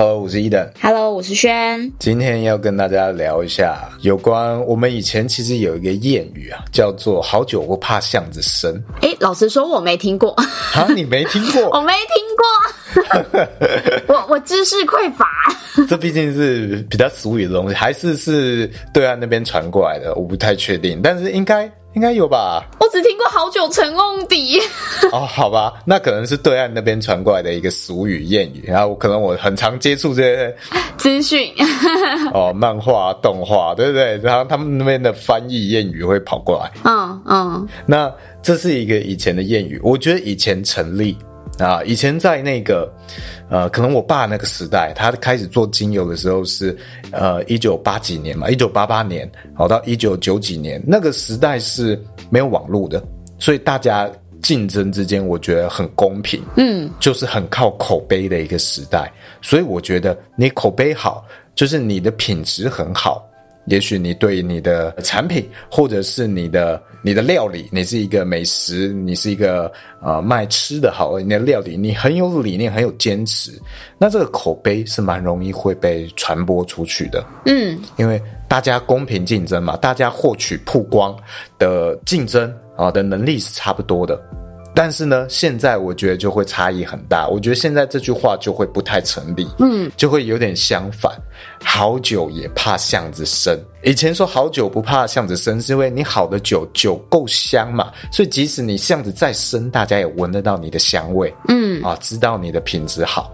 Hello，我是 Eden。Hello，我是轩。今天要跟大家聊一下有关我们以前其实有一个谚语啊，叫做“好酒不怕巷子深”。哎，老实说，我没听过。啊，你没听过？我没听过。我我知识匮乏。这毕竟是比较俗语的东西，还是是对岸那边传过来的，我不太确定，但是应该。应该有吧，我只听过好久成瓮底。哦，好吧，那可能是对岸那边传过来的一个俗语谚语，然后可能我很常接触这些资讯。哦，漫画、动画，对不对？然后他们那边的翻译谚语会跑过来。嗯嗯，那这是一个以前的谚语，我觉得以前成立。啊，以前在那个，呃，可能我爸那个时代，他开始做精油的时候是，呃，一九八几年嘛，一九八八年，好到一九九几年，那个时代是没有网络的，所以大家竞争之间，我觉得很公平，嗯，就是很靠口碑的一个时代，所以我觉得你口碑好，就是你的品质很好。也许你对你的产品，或者是你的你的料理，你是一个美食，你是一个呃卖吃的好，你的料理你很有理念，很有坚持，那这个口碑是蛮容易会被传播出去的。嗯，因为大家公平竞争嘛，大家获取曝光的竞争啊的能力是差不多的。但是呢，现在我觉得就会差异很大。我觉得现在这句话就会不太成立，嗯，就会有点相反。好酒也怕巷子深。以前说好酒不怕巷子深，是因为你好的酒酒够香嘛，所以即使你巷子再深，大家也闻得到你的香味，嗯，啊，知道你的品质好。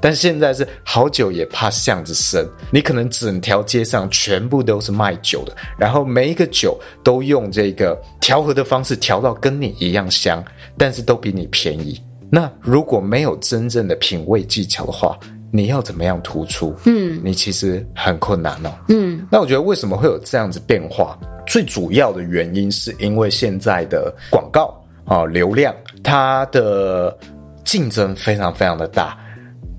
但现在是好酒也怕巷子深，你可能整条街上全部都是卖酒的，然后每一个酒都用这个调和的方式调到跟你一样香，但是都比你便宜。那如果没有真正的品味技巧的话，你要怎么样突出？嗯，你其实很困难哦。嗯，那我觉得为什么会有这样子变化？最主要的原因是因为现在的广告啊，流量，它的竞争非常非常的大。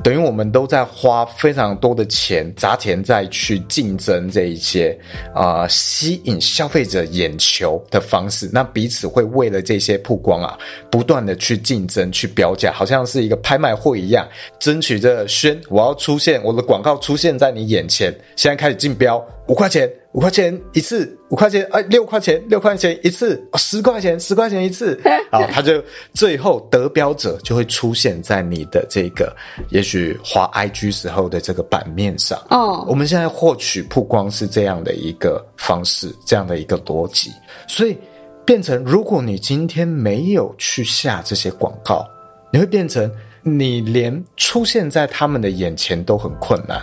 等于我们都在花非常多的钱，砸钱再去竞争这一些啊、吸引消费者眼球的方式。那彼此会为了这些曝光啊，不断的去竞争、去标价，好像是一个拍卖会一样，争取着宣我要出现，我的广告出现在你眼前，现在开始竞标，五块钱。五块钱一次，五块钱，哎，六块钱，六块钱一次，哦，十块钱，十块钱一次，啊，他就最后得标者就会出现在你的这个，也许滑 IG 时候的这个版面上。哦，我们现在获取曝光是这样的一个方式，这样的一个逻辑，所以变成如果你今天没有去下这些广告，你会变成你连出现在他们的眼前都很困难。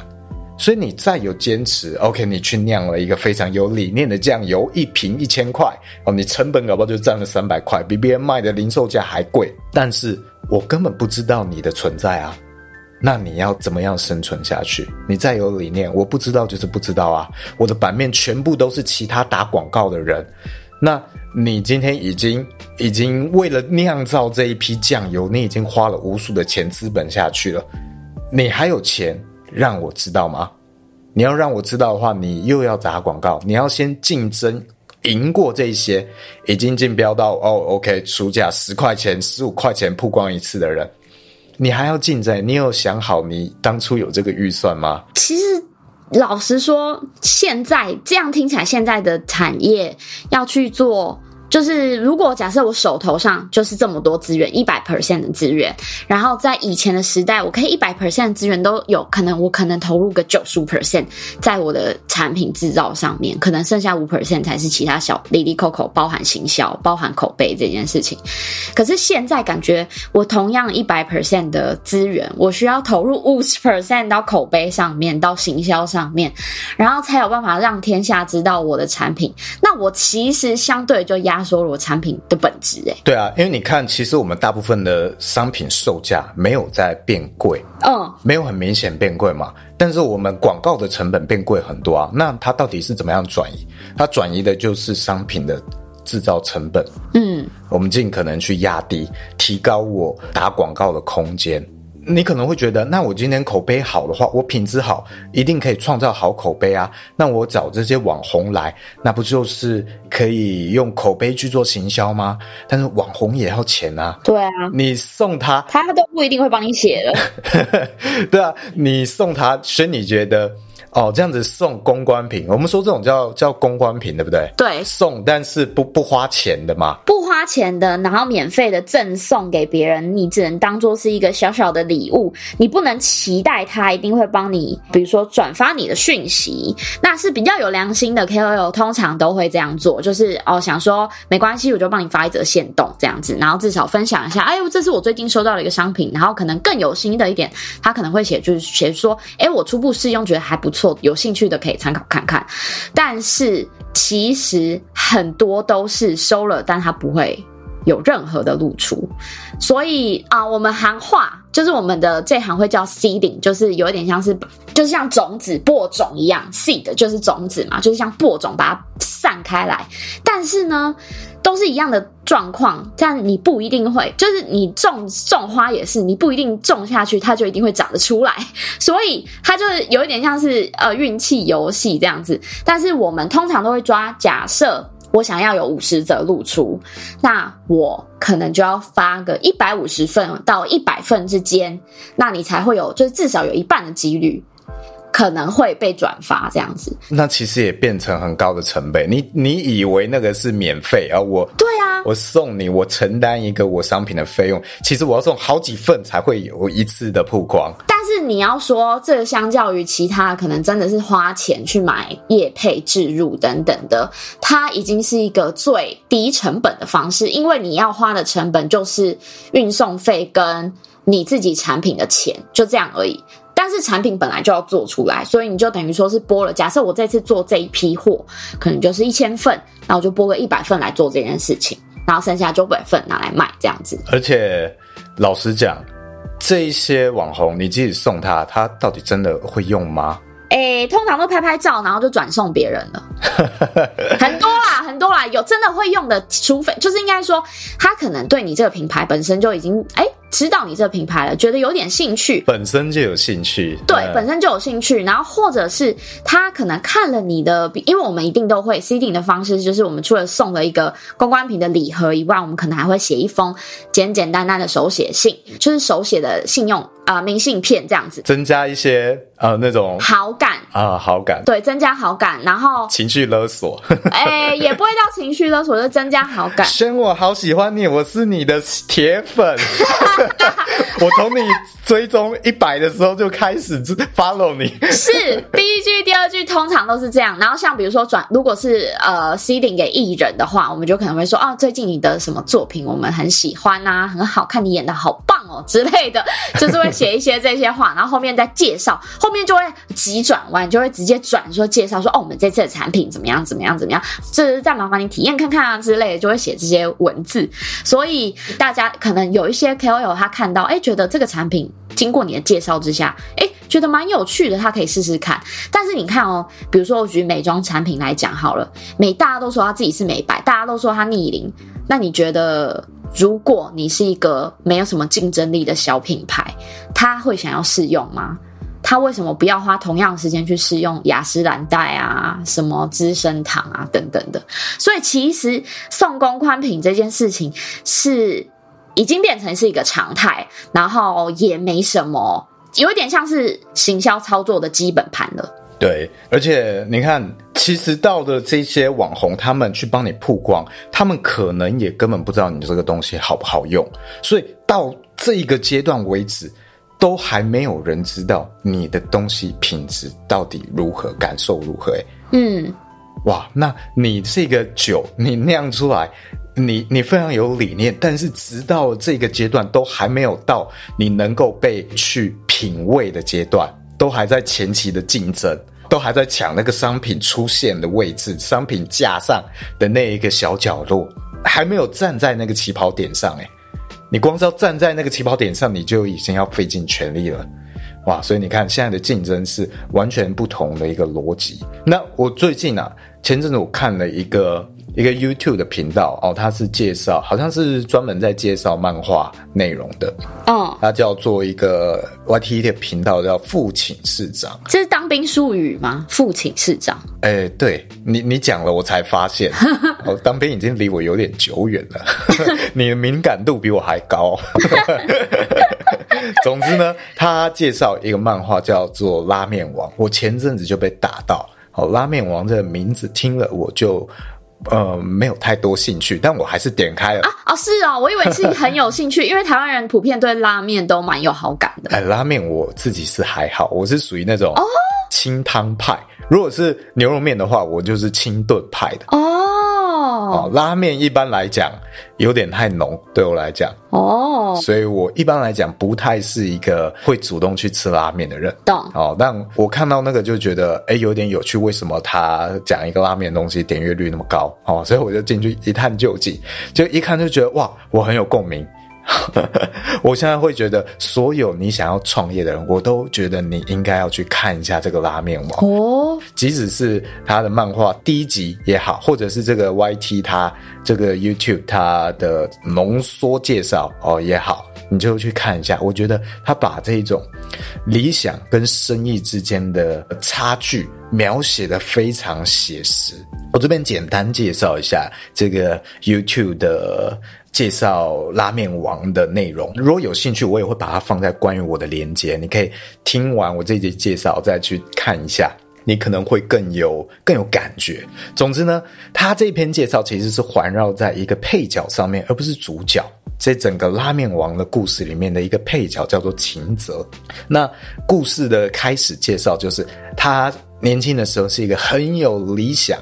所以你再有坚持，OK，你去酿了一个非常有理念的酱油，一瓶一千块哦，你成本搞不好就占了三百块，比别人卖的零售价还贵。但是我根本不知道你的存在啊，那你要怎么样生存下去？你再有理念，我不知道就是不知道啊。我的版面全部都是其他打广告的人，那你今天已经已经为了酿造这一批酱油，你已经花了无数的钱资本下去了，你还有钱？让我知道吗？你要让我知道的话，你又要砸广告，你要先竞争赢过这些已经竞标到哦，OK，出价十块钱、十五块钱曝光一次的人，你还要竞争？你有想好你当初有这个预算吗？其实老实说，现在这样听起来，现在的产业要去做。就是如果假设我手头上就是这么多资源，一百 percent 的资源，然后在以前的时代，我可以一百 percent 资源都有可能，我可能投入个九十五 percent 在我的产品制造上面，可能剩下五 percent 才是其他小哩哩扣扣，包含行销、包含口碑这件事情。可是现在感觉，我同样一百 percent 的资源，我需要投入五十 percent 到口碑上面，到行销上面，然后才有办法让天下知道我的产品。那我其实相对就压。压缩了我产品的本质。哎，对啊，因为你看，其实我们大部分的商品售价没有在变贵，嗯，没有很明显变贵嘛。但是我们广告的成本变贵很多啊。那它到底是怎么样转移？它转移的就是商品的制造成本。嗯，我们尽可能去压低，提高我打广告的空间。你可能会觉得，那我今天口碑好的话，我品质好，一定可以创造好口碑啊。那我找这些网红来，那不就是可以用口碑去做行销吗？但是网红也要钱啊。对啊，你送他，他都不一定会帮你写的。对啊，你送他，所以你觉得？哦，这样子送公关品，我们说这种叫叫公关品，对不对？对，送但是不不花钱的嘛，不花钱的，然后免费的赠送给别人，你只能当做是一个小小的礼物，你不能期待他一定会帮你，比如说转发你的讯息，那是比较有良心的 KOL，通常都会这样做，就是哦想说没关系，我就帮你发一则限动这样子，然后至少分享一下，哎呦，这是我最近收到的一个商品，然后可能更有心的一点，他可能会写就是写说，哎，我初步试用觉得还不错。有兴趣的可以参考看看，但是其实很多都是收了，但它不会有任何的露出，所以啊、我们行话就是我们的这行会叫 seeding，就是有一点像是，就是像种子播种一样，seed 就是种子嘛，就是像播种把它散开来，但是呢。都是一样的状况，但你不一定会，就是你种种花也是，你不一定种下去，它就一定会长得出来，所以它就是有一点像是呃运气游戏这样子。但是我们通常都会抓，假设我想要有五十则露出，那我可能就要发个一百五十份到一百份之间，那你才会有，就是至少有一半的几率。可能会被转发这样子，那其实也变成很高的成本。你你以为那个是免费啊？我对啊，我送你，我承担一个我商品的费用。其实我要送好几份才会有一次的曝光。但是你要说这个相较于其他，可能真的是花钱去买业配置入等等的，它已经是一个最低成本的方式，因为你要花的成本就是运送费跟你自己产品的钱，就这样而已。但是产品本来就要做出来，所以你就等于说是播了。假设我这次做这一批货，可能就是一千份，然后我就播个一百份来做这件事情，然后剩下九百份拿来卖这样子。而且老实讲，这一些网红，你即使送他，他到底真的会用吗？诶，通常都拍拍照，然后就转送别人了。很多啦，很多啦，有真的会用的，除非就是应该说，他可能对你这个品牌本身就已经诶知道你这个品牌了，觉得有点兴趣，本身就有兴趣，对，对，本身就有兴趣。然后或者是他可能看了你的，因为我们一定都会 seeding 的方式，就是我们除了送了一个公关品的礼盒以外，我们可能还会写一封简简单单的手写信，就是手写的信用。啊、呃，明信片这样子，增加一些呃那种好感啊、呃，好感，对，增加好感，然后情绪勒索，哎、欸，也不会到情绪勒索，就增加好感。宣我好喜欢你，我是你的铁粉，我从你追踪一百的时候就开始 follow 你。是第一句、第二句通常都是这样，然后像比如说转，如果是呃 seeding 给艺人的话，我们就可能会说，哦，最近你的什么作品我们很喜欢啊，很好看，你演的好棒哦之类的，就是会。写一些这些话，然后后面再介绍，后面就会急转弯，就会直接转说介绍说哦，我们这次的产品怎么样，怎么样，怎么样，这是再麻烦你体验看看啊之类的，就会写这些文字。所以大家可能有一些 KOL 他看到，哎，觉得这个产品经过你的介绍之下，哎，觉得蛮有趣的，他可以试试看。但是你看哦，比如说我举美妆产品来讲好了，美大家都说他自己是美白，大家都说他逆龄，那你觉得？如果你是一个没有什么竞争力的小品牌，他会想要试用吗？他为什么不要花同样的时间去试用雅诗兰黛啊、什么资生堂啊等等的？所以其实送公关品这件事情是已经变成是一个常态，然后也没什么，有点像是行销操作的基本盘了。对，而且你看，其实到的这些网红，他们去帮你曝光，他们可能也根本不知道你这个东西好不好用，所以到这一个阶段为止，都还没有人知道你的东西品质到底如何，感受如何。嗯，哇，那你这个酒你酿出来，你你非常有理念，但是直到这个阶段都还没有到你能够被去品味的阶段。都还在前期的竞争，都还在抢那个商品出现的位置，商品架上的那一个小角落，还没有站在那个起跑点上。诶，你光是要站在那个起跑点上，你就已经要费尽全力了。哇，所以你看，现在的竞争是完全不同的一个逻辑。那我最近啊，前阵子我看了一个一个 YouTube 的频道哦，它是介绍，好像是专门在介绍漫画内容的。哦，它叫做一个 YT 的频道，叫父亲市长。这是当兵术语吗？父亲市长？哎、欸，对你，你讲了，我才发现，哦，当兵已经离我有点久远了。你的敏感度比我还高。总之呢，他介绍一个漫画叫做《拉面王》，我前阵子就被打到。哦，《拉面王》这个名字听了我就呃没有太多兴趣，但我还是点开了啊。哦，是哦，我以为是很有兴趣，因为台湾人普遍对拉面都蛮有好感的。哎，拉面我自己是还好，我是属于那种清汤派。如果是牛肉面的话，我就是清炖派的。哦。哦，拉面一般来讲有点太浓，对我来讲哦，所以我一般来讲不太是一个会主动去吃拉面的人。懂哦，但我看到那个就觉得哎有点有趣，为什么他讲一个拉面的东西点阅率那么高？哦，所以我就进去一探究竟，就一看就觉得哇，我很有共鸣。我现在会觉得，所有你想要创业的人，我都觉得你应该要去看一下这个拉面王哦。即使是他的漫画第一集也好，或者是这个 YT 他这个 YouTube 他的浓缩介绍哦也好，你就去看一下。我觉得他把这种理想跟生意之间的差距描写的非常写实。我这边简单介绍一下这个 YouTube 的。介绍拉面王的内容，如果有兴趣，我也会把它放在关于我的连接，你可以听完我这集介绍再去看一下，你可能会更有更有感觉。总之呢，他这篇介绍其实是环绕在一个配角上面，而不是主角。这整个拉面王的故事里面的一个配角叫做秦泽。那故事的开始介绍就是他年轻的时候是一个很有理想。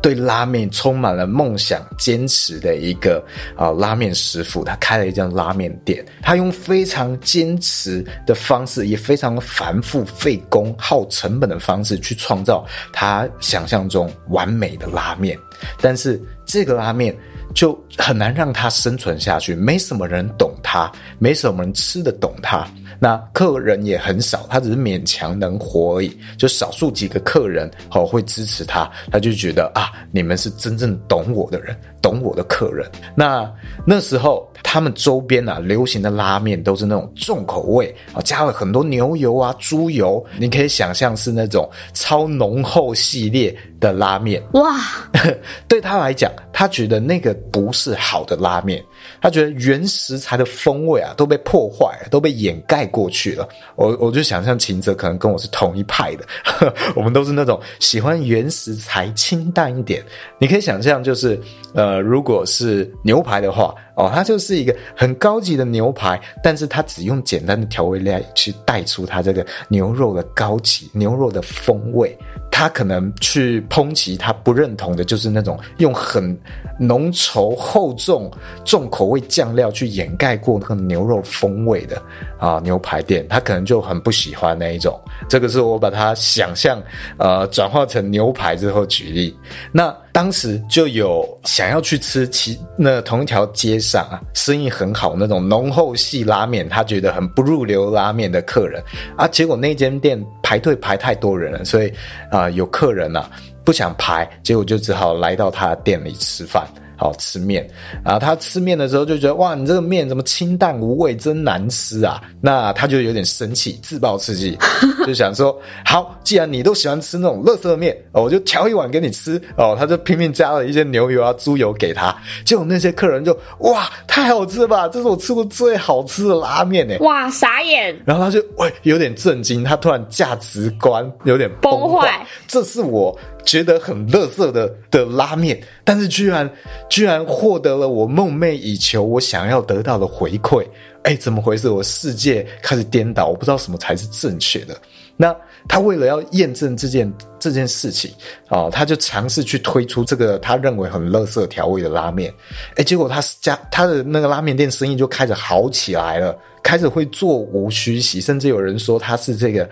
对拉面充满了梦想、坚持的一个啊拉面师傅，他开了一家拉面店。他用非常坚持的方式，也非常繁复、费工、耗成本的方式去创造他想象中完美的拉面。但是这个拉面就很难让他生存下去，没什么人懂他，没什么人吃得懂他。那客人也很少，他只是勉强能活而已。就少数几个客人哦会支持他，他就觉得啊，你们是真正懂我的人，懂我的客人。那那时候他们周边啊流行的拉面都是那种重口味啊，加了很多牛油啊、猪油，你可以想象是那种超浓厚系列的拉面。哇，对他来讲，他觉得那个不是好的拉面。他觉得原食材的风味啊都被破坏，都被掩盖过去了。我我就想象秦泽可能跟我是同一派的，我们都是那种喜欢原食材清淡一点。你可以想象，就是呃，如果是牛排的话，哦，它就是一个很高级的牛排，但是它只用简单的调味料去带出它这个牛肉的高级、牛肉的风味。他可能去抨击他不认同的，就是那种用很浓稠厚重重口味酱料去掩盖过那个牛肉风味的啊牛排店，他可能就很不喜欢那一种。这个是我把它想象呃转化成牛排之后举例。那当时就有想要去吃其那同一条街上啊生意很好那种浓厚系拉面，他觉得很不入流拉面的客人啊，结果那间店排队排太多人了，所以啊。有客人啊，不想排，结果就只好来到他店里吃饭。好吃面啊！他吃面的时候就觉得哇，你这个面怎么清淡无味，真难吃啊！那他就有点生气，自暴自弃，就想说：好，既然你都喜欢吃那种垃圾面，我就调一碗给你吃哦。他就拼命加了一些牛油啊、猪油给他，结果那些客人就哇，太好吃了吧！这是我吃过最好吃的拉面哎！哇，傻眼！然后他就喂，有点震惊，他突然价值观有点崩坏。这是我。觉得很垃圾的的拉面，但是居然居然获得了我梦寐以求、我想要得到的回馈。哎，怎么回事？我世界开始颠倒，我不知道什么才是正确的。那他为了要验证这件这件事情，哦，他就尝试去推出这个他认为很垃圾调味的拉面。哎，结果他家他的那个拉面店生意就开始好起来了，开始会座无虚席，甚至有人说他是这个。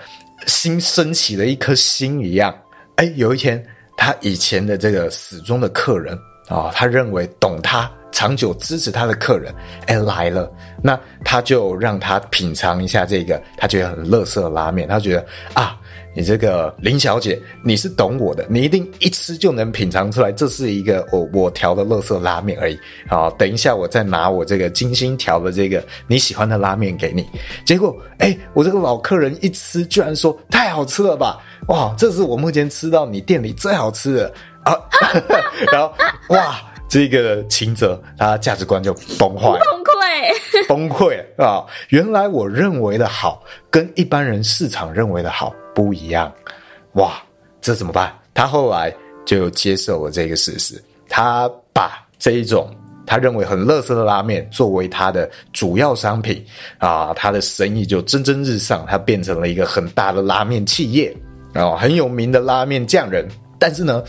新升起的一颗星一样。哎，有一天，他以前的这个死忠的客人啊、他认为懂他、长久支持他的客人，哎来了，那他就让他品尝一下这个他觉得很乐色拉面，他觉得啊。你这个林小姐，你是懂我的，你一定一吃就能品尝出来，这是一个我我调的乐色拉面而已。好，等一下我再拿我这个精心调的这个你喜欢的拉面给你。结果，哎，我这个老客人一吃，居然说太好吃了吧！哇，这是我目前吃到你店里最好吃的啊！然后，哇，这个秦泽他价值观就崩坏了。崩溃啊！原来我认为的好，跟一般人市场认为的好不一样。哇，这怎么办？他后来就接受了这个事实，他把这一种他认为很垃圾的拉面作为他的主要商品啊，他的生意就蒸蒸日上，他变成了一个很大的拉面企业然后，很有名的拉面匠人。但是呢，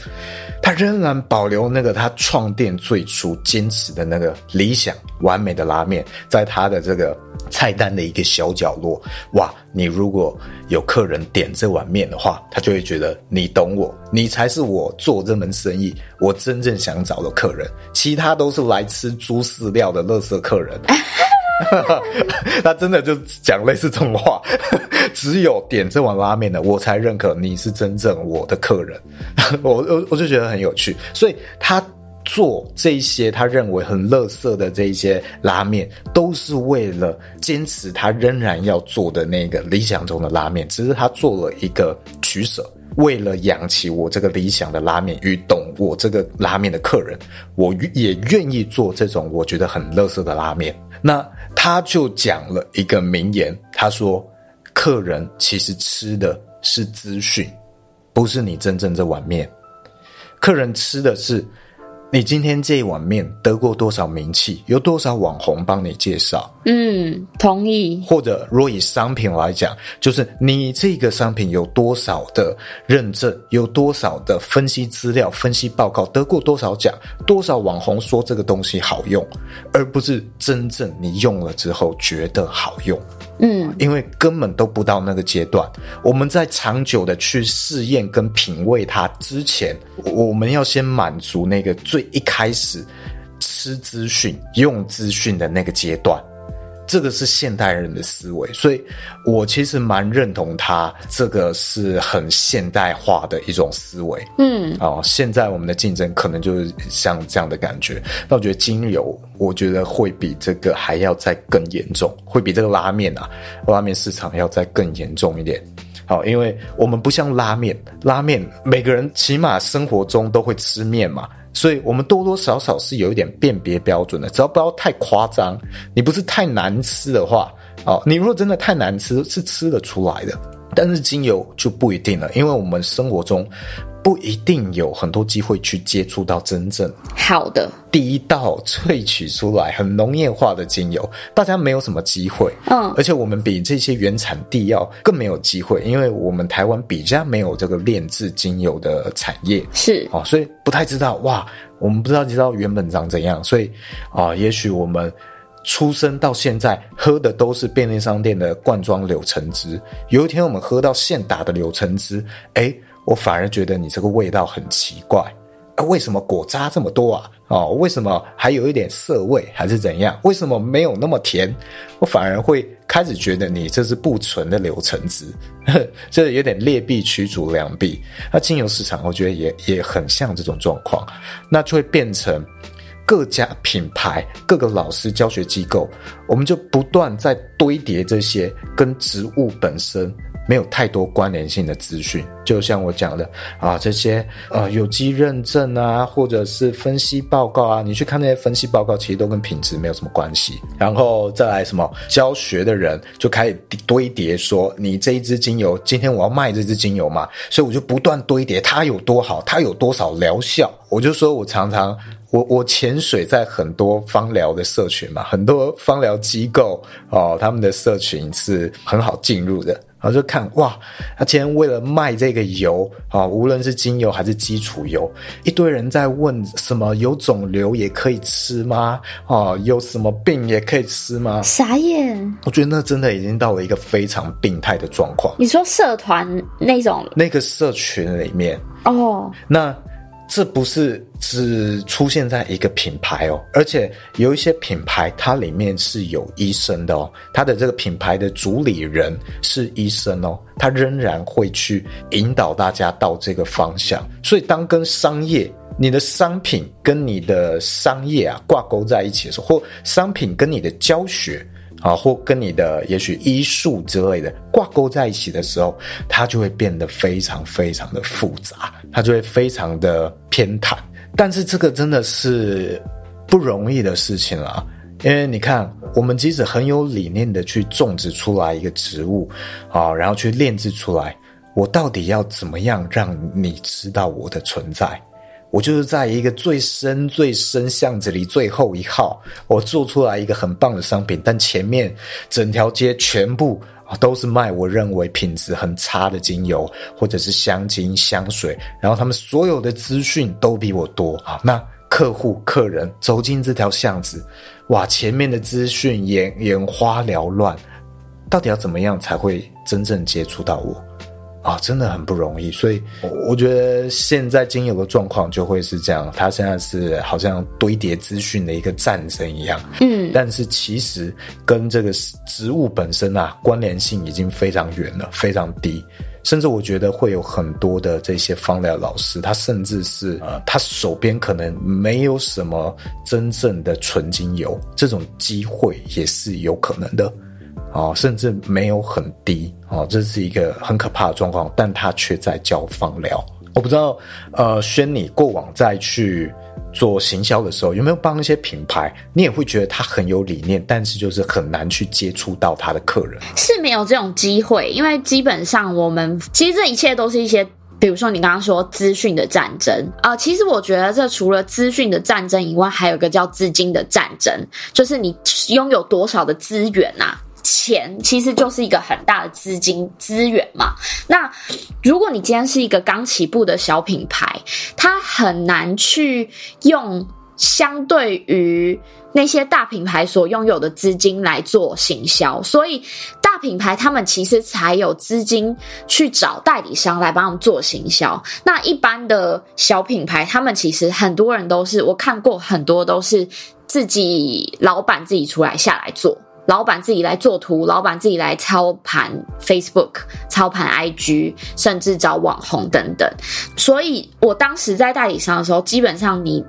他仍然保留那个他创店最初坚持的那个理想完美的拉面，在他的这个菜单的一个小角落。哇，你如果有客人点这碗面的话，他就会觉得你懂我，你才是我做这门生意我真正想找的客人，其他都是来吃猪饲料的垃圾客人。他真的就讲类似这种话，只有点这碗拉面的，我才认可你是真正我的客人。我我我就觉得很有趣，所以他做这些他认为很垃圾的这一些拉面，都是为了坚持他仍然要做的那个理想中的拉面，只是他做了一个取舍。为了养起我这个理想的拉面与懂我这个拉面的客人，我也愿意做这种我觉得很垃圾的拉面。那他就讲了一个名言，他说：“客人其实吃的是资讯，不是你真正这碗面。客人吃的是。”你今天这一碗面得过多少名气？有多少网红帮你介绍？嗯，同意。或者若以商品来讲，就是你这个商品有多少的认证，有多少的分析资料、分析报告，得过多少奖，多少网红说这个东西好用，而不是真正你用了之后觉得好用。嗯，因为根本都不到那个阶段。我们在长久的去试验跟品味它之前，我们要先满足那个最一开始吃资讯、用资讯的那个阶段。这个是现代人的思维，所以我其实蛮认同他这个是很现代化的一种思维。嗯，哦，现在我们的竞争可能就是像这样的感觉。那我觉得精油，我觉得会比这个还要再更严重，会比这个拉面啊，拉面市场要再更严重一点。好，因为我们不像拉面，拉面每个人起码生活中都会吃面嘛。所以我们多多少少是有一点辨别标准的，只要不要太夸张，你不是太难吃的话，哦，你如果真的太难吃，是吃得出来的。但是精油就不一定了，因为我们生活中。不一定有很多机会去接触到真正好的第一道萃取出来很农业化的精油，大家没有什么机会。嗯，而且我们比这些原产地要更没有机会，因为我们台湾比较没有这个炼制精油的产业，是哦，所以不太知道哇，我们不知道知道原本长怎样，所以啊，也许我们出生到现在喝的都是便利商店的罐装柳橙汁，有一天我们喝到现打的柳橙汁，哎。我反而觉得你这个味道很奇怪，啊，为什么果渣这么多啊？哦，为什么还有一点涩味，还是怎样？为什么没有那么甜？我反而会开始觉得你这是不纯的柳橙汁，这有点劣币驱逐良币。那精油市场，我觉得也也很像这种状况，那就会变成各家品牌、各个老师教学机构，我们就不断在堆叠这些跟植物本身。没有太多关联性的资讯，就像我讲的啊，这些呃有机认证啊，或者是分析报告啊，你去看那些分析报告，其实都跟品质没有什么关系。然后再来什么教学的人就开始堆叠说，你这一支精油，今天我要卖这支精油嘛，所以我就不断堆叠它有多好，它有多少疗效。我就说我常常我我潜水在很多芳疗的社群嘛，很多芳疗机构哦，他们的社群是很好进入的。然后就看哇，他今天为了卖这个油啊，无论是精油还是基础油，一堆人在问什么有肿瘤也可以吃吗？啊，有什么病也可以吃吗？傻眼！我觉得那真的已经到了一个非常病态的状况。你说社团那种那个社群里面哦，那。这不是只出现在一个品牌哦，而且有一些品牌它里面是有医生的哦，它的这个品牌的主理人是医生哦，他仍然会去引导大家到这个方向。所以，当跟商业、你的商品跟你的商业啊挂钩在一起的时候，或商品跟你的教学。啊，或跟你的也许医术之类的挂钩在一起的时候，它就会变得非常非常的复杂，它就会非常的偏袒。但是这个真的是不容易的事情啦，因为你看，我们即使很有理念的去种植出来一个植物，啊，然后去炼制出来，我到底要怎么样让你知道我的存在？我就是在一个最深最深巷子里最后一号，我做出来一个很棒的商品，但前面整条街全部都是卖我认为品质很差的精油，或者是香精、香水，然后他们所有的资讯都比我多啊。那客户、客人走进这条巷子，哇，前面的资讯眼眼花缭乱，到底要怎么样才会真正接触到我？啊、哦，真的很不容易，所以我觉得现在精油的状况就会是这样，它现在是好像堆叠资讯的一个战争一样，嗯，但是其实跟这个植物本身啊关联性已经非常远了，非常低，甚至我觉得会有很多的这些芳疗老师，他甚至是呃，他手边可能没有什么真正的纯精油，这种机会也是有可能的。哦，甚至没有很低哦，这是一个很可怕的状况，但他却在教芳疗。我不知道，呃，轩，你过往在去做行销的时候，有没有帮一些品牌，你也会觉得他很有理念，但是就是很难去接触到他的客人？是没有这种机会，因为基本上我们其实这一切都是一些，比如说你刚刚说资讯的战争啊，其实我觉得这除了资讯的战争以外，还有一个叫资金的战争，就是你拥有多少的资源呐，啊？钱其实就是一个很大的资金资源嘛。那如果你今天是一个刚起步的小品牌，它很难去用相对于那些大品牌所拥有的资金来做行销，所以大品牌他们其实才有资金去找代理商来帮他们做行销。那一般的小品牌，他们其实很多人都是我看过很多都是自己老板自己出来下来做。老板自己来做图，老板自己来操盘 Facebook、操盘 IG，甚至找网红等等。所以我当时在代理商的时候，基本上你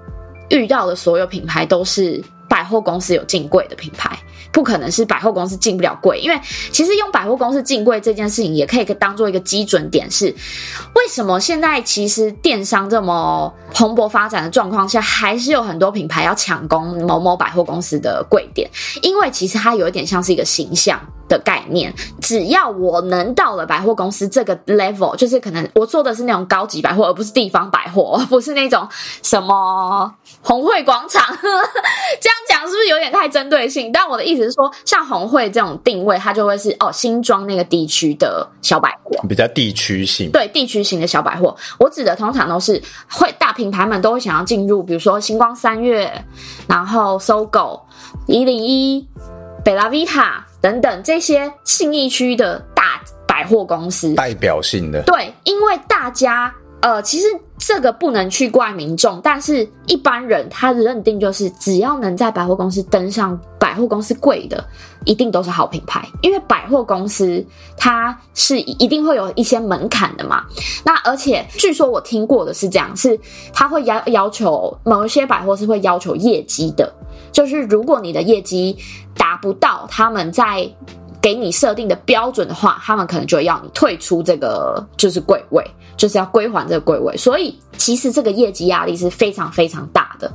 遇到的所有品牌都是百货公司有进柜的品牌。不可能是百货公司进不了柜，因为其实用百货公司进柜这件事情，也可以当做一个基准点，是为什么现在其实电商这么蓬勃发展的状况下，还是有很多品牌要抢攻某某百货公司的柜点，因为其实它有一点像是一个形象。的概念，只要我能到了百货公司这个 level，就是可能我做的是那种高级百货，而不是地方百货，而不是那种什么红会广场。呵呵，这样讲是不是有点太针对性？但我的意思是说，像红会这种定位，它就会是哦，新庄那个地区的小百货，比较地区性。对，地区型的小百货，我指的通常都是会大品牌们都会想要进入，比如说星光三月，然后 SOGO 一零一。贝拉维塔等等这些信义区的大百货公司，代表性的。对，因为大家呃，其实这个不能去怪民众，但是一般人他的认定就是，只要能在百货公司登上百货公司柜的，一定都是好品牌。因为百货公司它是一定会有一些门槛的嘛。那而且据说我听过的是这样，是他会要要求某一些百货是会要求业绩的。就是如果你的业绩达不到他们在给你设定的标准的话，他们可能就要你退出这个就是柜位，就是要归还这个柜位。所以其实这个业绩压力是非常非常大的。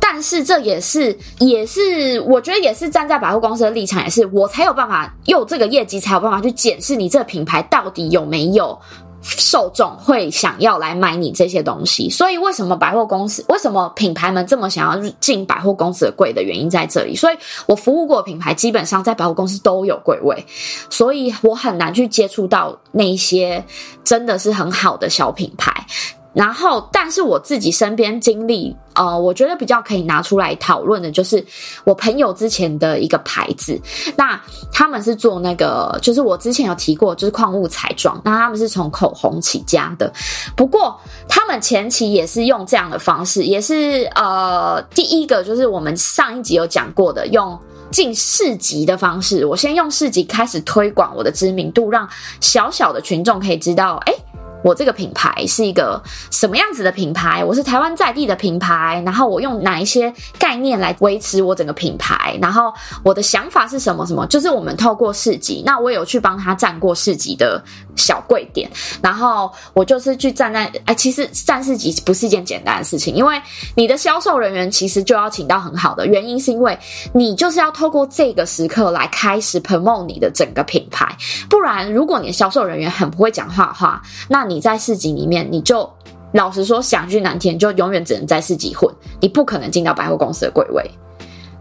但是这也是也是我觉得也是站在百货公司的立场，也是我才有办法用这个业绩才有办法去检视你这个品牌到底有没有受众会想要来买你这些东西。所以为什么百货公司，为什么品牌们这么想要进百货公司的柜的原因在这里。所以我服务过的品牌基本上在百货公司都有柜位，所以我很难去接触到那些真的是很好的小品牌。然后，但是我自己身边经历，呃，我觉得比较可以拿出来讨论的，就是我朋友之前的一个牌子。那他们是做那个，就是我之前有提过，就是矿物彩妆。那他们是从口红起家的，不过他们前期也是用这样的方式，也是呃，第一个就是我们上一集有讲过的，用进市集的方式。我先用市集开始推广我的知名度，让小小的群众可以知道，哎。我这个品牌是一个什么样子的品牌？我是台湾在地的品牌，然后我用哪一些概念来维持我整个品牌？然后我的想法是什么？什么？就是我们透过市集，那我有去帮他站过市集的小柜点，然后我就是去站在哎，其实站市集不是一件简单的事情，因为你的销售人员其实就要请到很好的，原因是因为你就是要透过这个时刻来开始 promote 你的整个品牌，不然如果你的销售人员很不会讲话的话，那你。你在市集里面，你就老实说，想去南天，就永远只能在市集混，你不可能进到百货公司的柜位，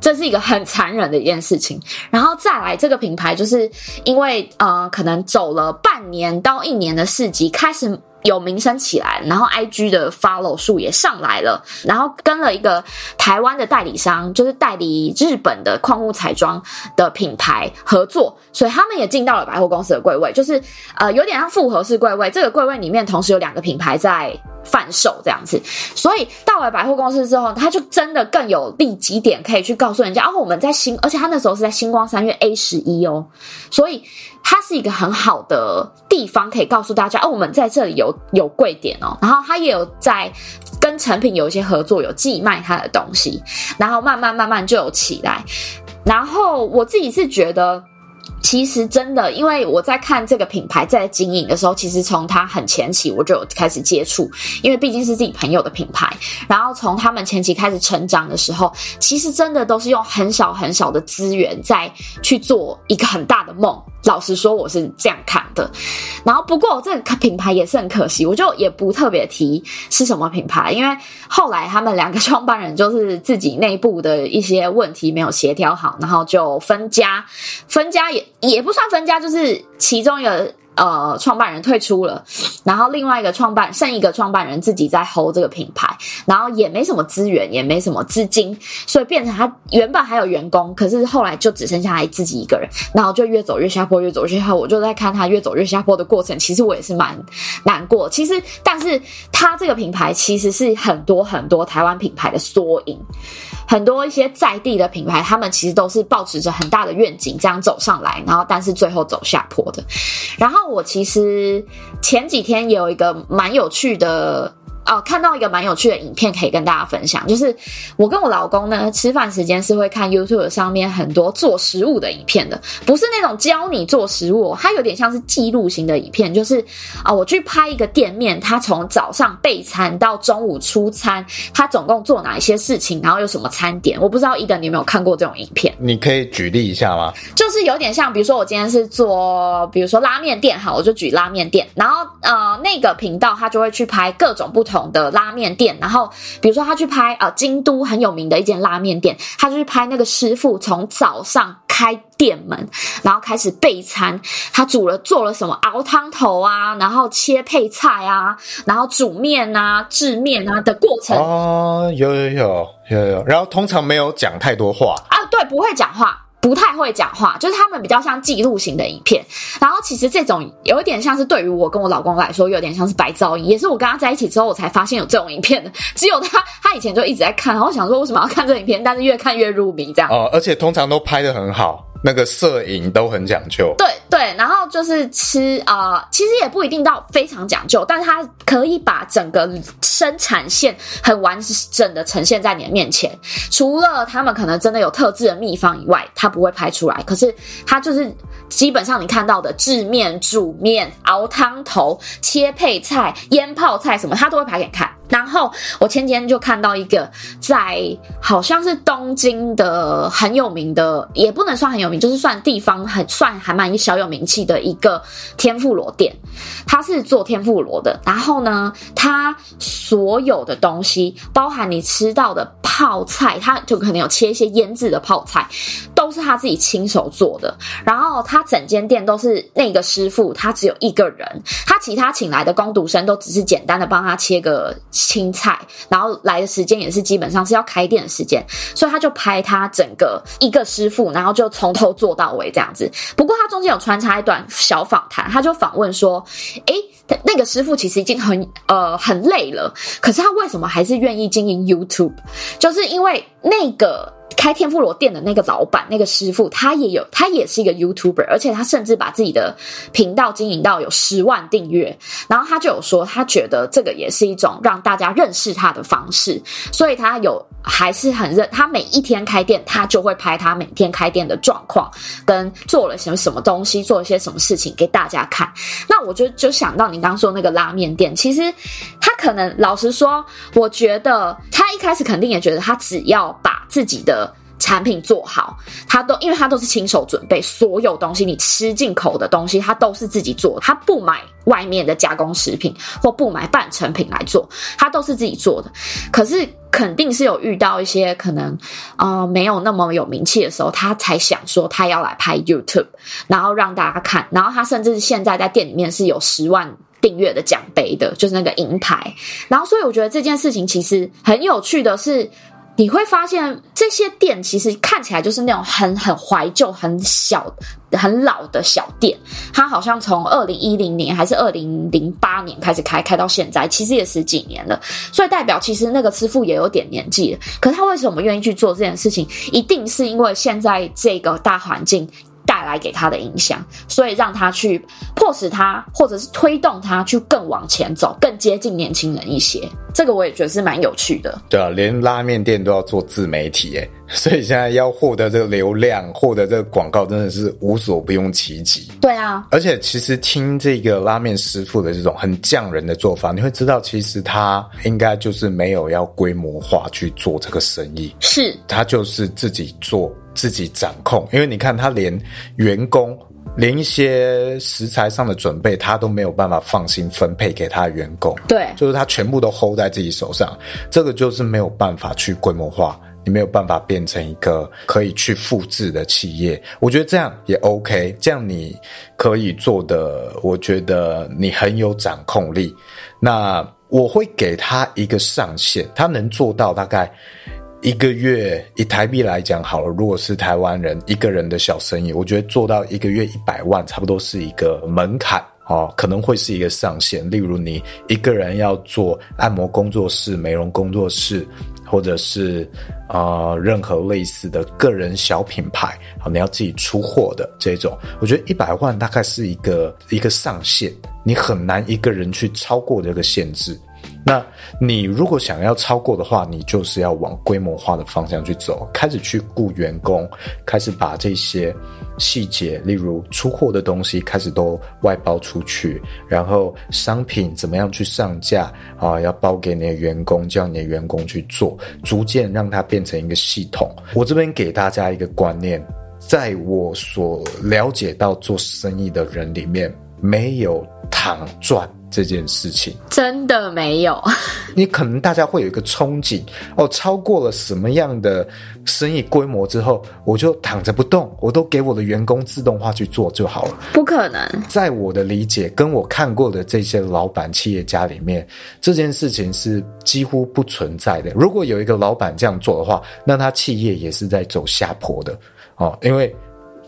这是一个很残忍的一件事情。然后再来，这个品牌就是因为呃，可能走了半年到一年的市集，开始。有名声起来，然后 IG 的 follow 数也上来了，然后跟了一个台湾的代理商，就是代理日本的矿物彩妆的品牌合作，所以他们也进到了百货公司的柜位，就是呃有点像复合式柜位。这个柜位里面同时有两个品牌在贩售这样子，所以到了百货公司之后，他就真的更有利基点可以去告诉人家，哦，我们在星，而且他那时候是在星光三月 A 十一哦，所以。它是一个很好的地方，可以告诉大家哦，我们在这里有有贵点哦，然后他也有在跟成品有一些合作，有寄卖他的东西，然后慢慢慢慢就有起来。然后我自己是觉得。其实真的，因为我在看这个品牌在经营的时候，其实从它很前期我就有开始接触，因为毕竟是自己朋友的品牌。然后从他们前期开始成长的时候，其实真的都是用很少很少的资源在去做一个很大的梦。老实说，我是这样看的。然后不过这个品牌也是很可惜，我就也不特别提是什么品牌，因为后来他们两个创办人就是自己内部的一些问题没有协调好，然后就分家，分家也。也不算分家，就是其中有呃创办人退出了，然后另外一个创办剩一个创办人自己在 hold 这个品牌，然后也没什么资源，也没什么资金，所以变成他原本还有员工，可是后来就只剩下他自己一个人，然后就越走越下坡，越走越下坡。我就在看他越走越下坡的过程，其实我也是蛮难过。其实，但是他这个品牌其实是很多很多台湾品牌的缩影。很多一些在地的品牌，他们其实都是抱持着很大的愿景，这样走上来，然后但是最后走下坡的。然后我其实前几天有一个蛮有趣的。哦，看到一个蛮有趣的影片，可以跟大家分享。就是我跟我老公呢，吃饭时间是会看 YouTube 上面很多做食物的影片的，不是那种教你做食物，它有点像是记录型的影片。就是啊、我去拍一个店面，他从早上备餐到中午出餐，他总共做哪一些事情，然后有什么餐点。我不知道伊德你有没有看过这种影片？你可以举例一下吗？就是有点像，比如说我今天是做，比如说拉面店，好，我就举拉面店，然后呃，那个频道他就会去拍各种不同。的拉面店，然后比如说他去拍啊、呃，京都很有名的一间拉面店，他就去拍那个师傅从早上开店门，然后开始备餐，他煮了做了什么熬汤头啊，然后切配菜啊，然后煮面啊、制面啊的过程。哦，有有有有有，然后通常没有讲太多话啊，对，不会讲话。不太会讲话，就是他们比较像记录型的影片。然后其实这种有一点像是对于我跟我老公来说，有点像是白噪音，也是我跟他在一起之后，我才发现有这种影片的。只有他，他以前就一直在看，然后想说为什么要看这影片，但是越看越入迷这样。哦，而且通常都拍的很好。那个摄影都很讲究，对对，然后就是吃啊、其实也不一定到非常讲究，但是它可以把整个生产线很完整的呈现在你的面前。除了他们可能真的有特制的秘方以外，他不会拍出来。可是他就是基本上你看到的制面、煮面、熬汤头、切配菜、腌泡菜什么，他都会拍给你看。然后我前几天就看到一个在好像是东京的很有名的，也不能算很有名，就是算地方很算还蛮小有名气的一个天妇罗店。他是做天妇罗的，然后呢，他所有的东西，包含你吃到的泡菜，他就可能有切一些腌制的泡菜，都是他自己亲手做的。然后他整间店都是那个师傅，他只有一个人，他其他请来的工读生都只是简单的帮他切个。青菜，然后来的时间也是基本上是要开店的时间，所以他就拍他整个一个师傅，然后就从头做到尾这样子。不过他中间有穿插一段小访谈，他就访问说：“诶，那个师傅其实已经很呃很累了，可是他为什么还是愿意经营 YouTube？就是因为那个。”开天妇罗店的那个老板，那个师傅，他也有，他也是一个 YouTuber，而且他甚至把自己的频道经营到有十万订阅。然后他就有说，他觉得这个也是一种让大家认识他的方式，所以他有还是很认。他每一天开店，他就会拍他每天开店的状况，跟做了什么什么东西，做了些什么事情给大家看。那我就就想到你刚刚说那个拉面店，其实他可能老实说，我觉得他一开始肯定也觉得他只要把自己的。产品做好，他都因为他都是亲手准备所有东西，你吃进口的东西，他都是自己做，他不买外面的加工食品或不买半成品来做，他都是自己做的。可是肯定是有遇到一些可能，呃，没有那么有名气的时候，他才想说他要来拍 YouTube，然后让大家看，然后他甚至是现在在店里面是有十万订阅的奖杯的，就是那个银牌。然后所以我觉得这件事情其实很有趣的是。你会发现这些店其实看起来就是那种很很怀旧、很小、很老的小店。它好像从二零一零年还是二零零八年开始开，开到现在，其实也十几年了。所以代表其实那个师傅也有点年纪了。可是他为什么愿意去做这件事情？一定是因为现在这个大环境。带来给他的影响，所以让他去迫使他，或者是推动他去更往前走，更接近年轻人一些。这个我也觉得是蛮有趣的。对啊，连拉面店都要做自媒体，哎，所以现在要获得这个流量，获得这个广告，真的是无所不用其极。对啊，而且其实听这个拉面师傅的这种很匠人的做法，你会知道，其实他应该就是没有要规模化去做这个生意，是他就是自己做。自己掌控，因为你看他连员工，连一些食材上的准备，他都没有办法放心分配给他的员工。对，就是他全部都 hold 在自己手上，这个就是没有办法去规模化，你没有办法变成一个可以去复制的企业。我觉得这样也 OK，这样你可以做的，我觉得你很有掌控力。那我会给他一个上限，他能做到大概。一个月以台币来讲好了，如果是台湾人一个人的小生意，我觉得做到一个月一百万，差不多是一个门槛哦，可能会是一个上限。例如你一个人要做按摩工作室、美容工作室，或者是啊、任何类似的个人小品牌，好，你要自己出货的这种，我觉得一百万大概是一个一个上限，你很难一个人去超过这个限制。那你如果想要超过的话，你就是要往规模化的方向去走，开始去雇员工，开始把这些细节，例如出货的东西，开始都外包出去，然后商品怎么样去上架啊，要包给你的员工，叫你的员工去做，逐渐让它变成一个系统。我这边给大家一个观念，在我所了解到做生意的人里面，没有躺赚。这件事情真的没有，你可能大家会有一个憧憬哦，超过了什么样的生意规模之后，我就躺着不动，我都给我的员工自动化去做就好了。不可能，在我的理解跟我看过的这些老板企业家里面，这件事情是几乎不存在的。如果有一个老板这样做的话，那他企业也是在走下坡的哦，因为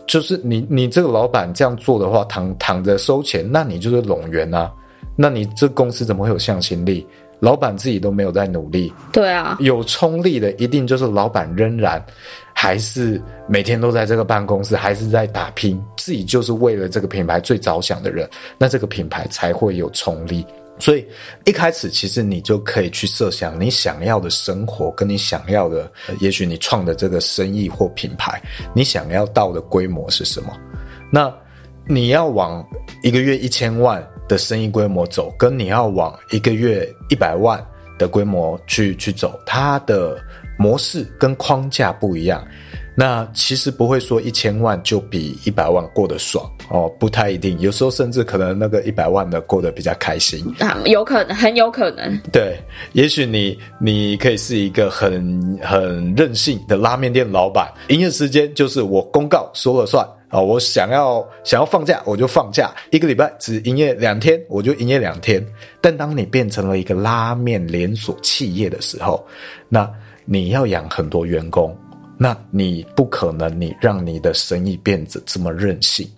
就是你你这个老板这样做的话，躺躺着收钱，那你就是冗员啊。那你这公司怎么会有向心力？老板自己都没有在努力。对啊，有冲力的一定就是老板仍然还是每天都在这个办公室，还是在打拼，自己就是为了这个品牌最着想的人，那这个品牌才会有冲力。所以一开始其实你就可以去设想你想要的生活，跟你想要的，也许你创的这个生意或品牌，你想要到的规模是什么？那你要往一个月一千万的生意规模走，跟你要往一个月一百万的规模去去走，它的模式跟框架不一样。那其实不会说一千万就比一百万过得爽哦，不太一定。有时候甚至可能那个一百万的过得比较开心啊，有可能，很有可能。对，也许你你可以是一个很很任性的拉面店老板，营业时间就是我公告说了算啊，我想要想要放假我就放假，一个礼拜只营业两天我就营业两天。但当你变成了一个拉面连锁企业的时候，那你要养很多员工。那你不可能，你让你的生意变得这么任性，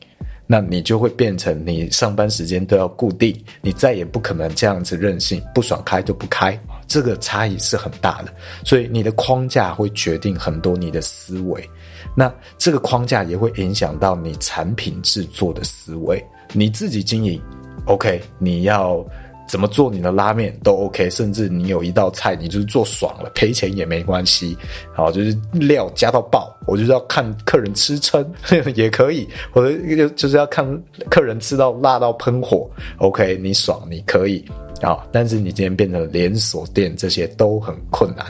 那你就会变成你上班时间都要固定，你再也不可能这样子任性，不爽开就不开，这个差异是很大的。所以你的框架会决定很多你的思维，那这个框架也会影响到你产品制作的思维。你自己经营，OK，你要。怎么做你的拉面都 OK，甚至你有一道菜，你就是做爽了，赔钱也没关系。好，就是料加到爆，我就是要看客人吃撑 也可以，或者就就是要看客人吃到辣到喷火，OK，你爽你可以。好，但是你今天变成连锁店，这些都很困难，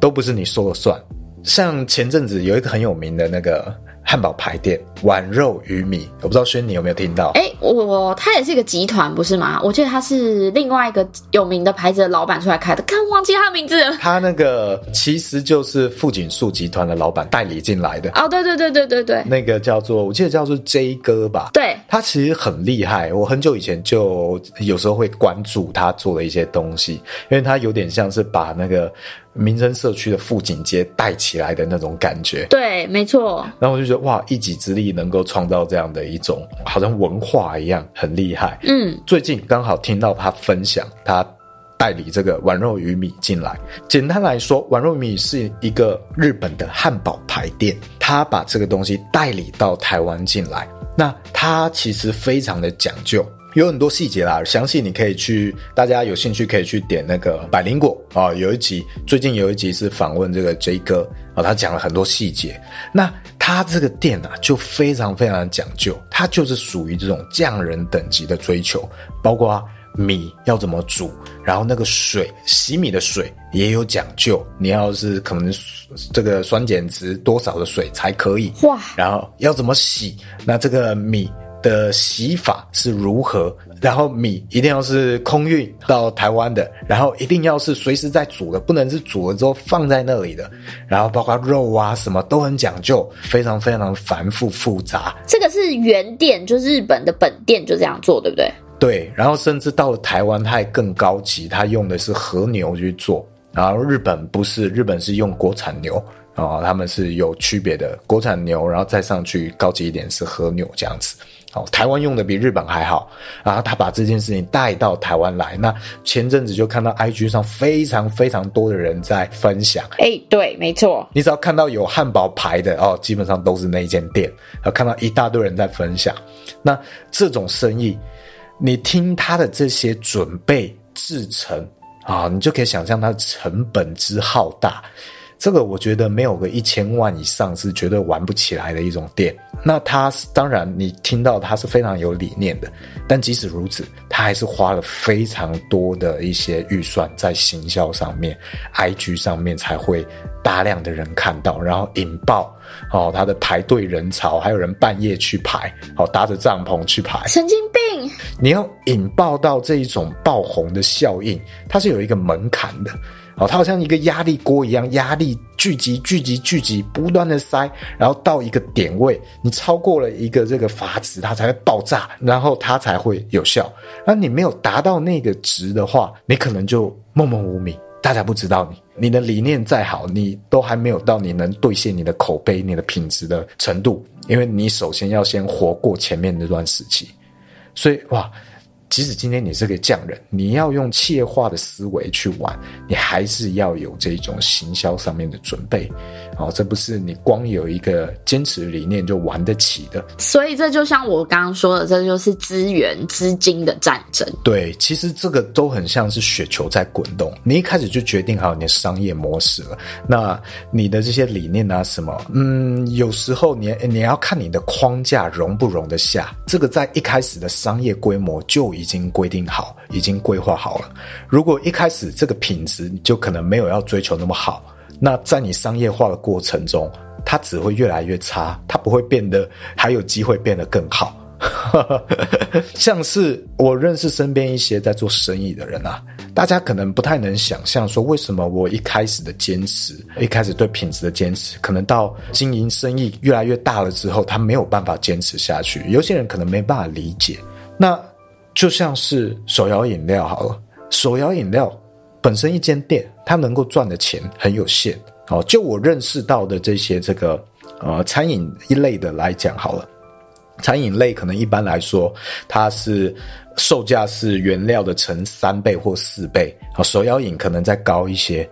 都不是你说了算。像前阵子有一个很有名的那个。汉堡排店碗肉鱼米，我不知道轩你有没有听到？哎、欸，我他也是一个集团，不是吗？我记得他是另外一个有名的牌子的老板出来开的，看忘记他的名字了。他那个其实就是富锦树集团的老板代理进来的。哦，对对对对对对，那个叫做我记得叫做 J 哥吧？对，他其实很厉害，我很久以前就有时候会关注他做的一些东西，因为他有点像是把那个。民生社区的富锦街带起来的那种感觉，对，没错。然后我就觉得哇，一己之力能够创造这样的一种好像文化一样，很厉害。嗯，最近刚好听到他分享，他代理这个宛肉鱼米进来。简单来说，宛肉鱼米是一个日本的汉堡排店，他把这个东西代理到台湾进来。那他其实非常的讲究。有很多细节啦，详细你可以去，大家有兴趣可以去点那个百灵果啊。有一集，最近有一集是访问这个 J 哥啊，他讲了很多细节。那他这个店啊，就非常非常讲究，它就是属于这种匠人等级的追求，包括米要怎么煮，然后那个水洗米的水也有讲究，你要是可能这个酸碱值多少的水才可以哇，然后要怎么洗，那这个米。的洗法是如何？然后米一定要是空运到台湾的，然后一定要是随时在煮的，不能是煮了之后放在那里的。然后包括肉啊什么都很讲究，非常非常繁复复杂。这个是原店，就是日本的本店就这样做，对不对？对。然后甚至到了台湾，它还更高级，它用的是和牛去做。然后日本不是，日本是用国产牛啊，他们是有区别的国产牛，然后再上去高级一点是和牛这样子。哦，台湾用的比日本还好，然后他把这件事情带到台湾来。那前阵子就看到 IG 上非常非常多的人在分享。哎、欸，对，没错。你只要看到有汉堡牌的哦，基本上都是那间店。然后看到一大堆人在分享，那这种生意，你听他的这些准备制成啊，你就可以想象它的成本之浩大。这个我觉得没有个一千万以上是绝对玩不起来的一种店。那他当然你听到他是非常有理念的，但即使如此，他还是花了非常多的一些预算在行销上面，IG 上面才会大量的人看到，然后引爆哦他的排队人潮，还有人半夜去排，哦搭着帐篷去排，神经病！你要引爆到这一种爆红的效应，它是有一个门槛的。哦，它好像一个压力锅一样，压力聚集、聚集、聚集，不断的塞，然后到一个点位，你超过了一个这个阀值，它才会爆炸，然后它才会有效。那你没有达到那个值的话，你可能就默默无名，大家不知道你。你的理念再好，你都还没有到你能兑现你的口碑、你的品质的程度，因为你首先要先活过前面那段时期。所以，哇。即使今天你是个匠人，你要用企业化的思维去玩，你还是要有这种行销上面的准备。哦，这不是你光有一个坚持理念就玩得起的。所以这就像我刚刚说的，这就是资源、资金的战争。对，其实这个都很像是雪球在滚动。你一开始就决定好你的商业模式了，那你的这些理念啊什么，嗯，有时候你你要看你的框架容不容得下。这个在一开始的商业规模就已已经规定好，已经规划好了。如果一开始这个品质你就可能没有要追求那么好，那在你商业化的过程中，它只会越来越差，它不会变得还有机会变得更好。像是我认识身边一些在做生意的人啊，大家可能不太能想象说，为什么我一开始的坚持，一开始对品质的坚持，可能到经营生意越来越大了之后，他没有办法坚持下去。有些人可能没办法理解。那就像是手摇饮料好了，手摇饮料本身一间店，它能够赚的钱很有限。哦，就我认识到的这些这个呃餐饮一类的来讲好了。餐饮类可能一般来说，它是售价是原料的乘三倍或四倍。好，手摇饮可能再高一些，